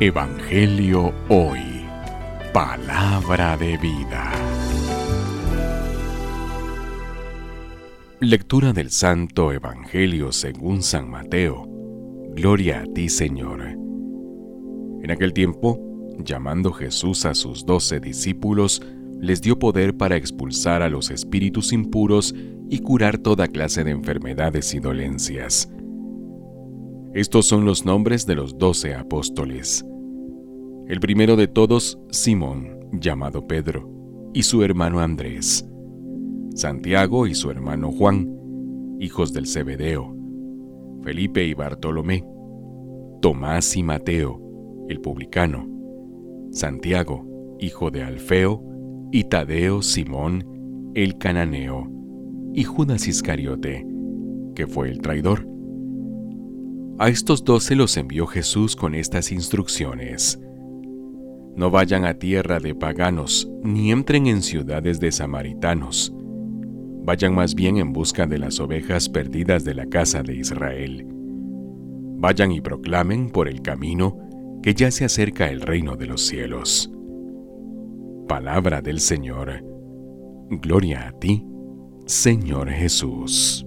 Evangelio Hoy. Palabra de vida. Lectura del Santo Evangelio según San Mateo. Gloria a ti, Señor. En aquel tiempo, llamando Jesús a sus doce discípulos, les dio poder para expulsar a los espíritus impuros y curar toda clase de enfermedades y dolencias. Estos son los nombres de los doce apóstoles. El primero de todos, Simón, llamado Pedro, y su hermano Andrés. Santiago y su hermano Juan, hijos del Zebedeo. Felipe y Bartolomé. Tomás y Mateo, el publicano. Santiago, hijo de Alfeo, y Tadeo Simón, el cananeo, y Judas Iscariote, que fue el traidor. A estos doce los envió Jesús con estas instrucciones. No vayan a tierra de paganos, ni entren en ciudades de samaritanos. Vayan más bien en busca de las ovejas perdidas de la casa de Israel. Vayan y proclamen por el camino que ya se acerca el reino de los cielos. Palabra del Señor. Gloria a ti, Señor Jesús.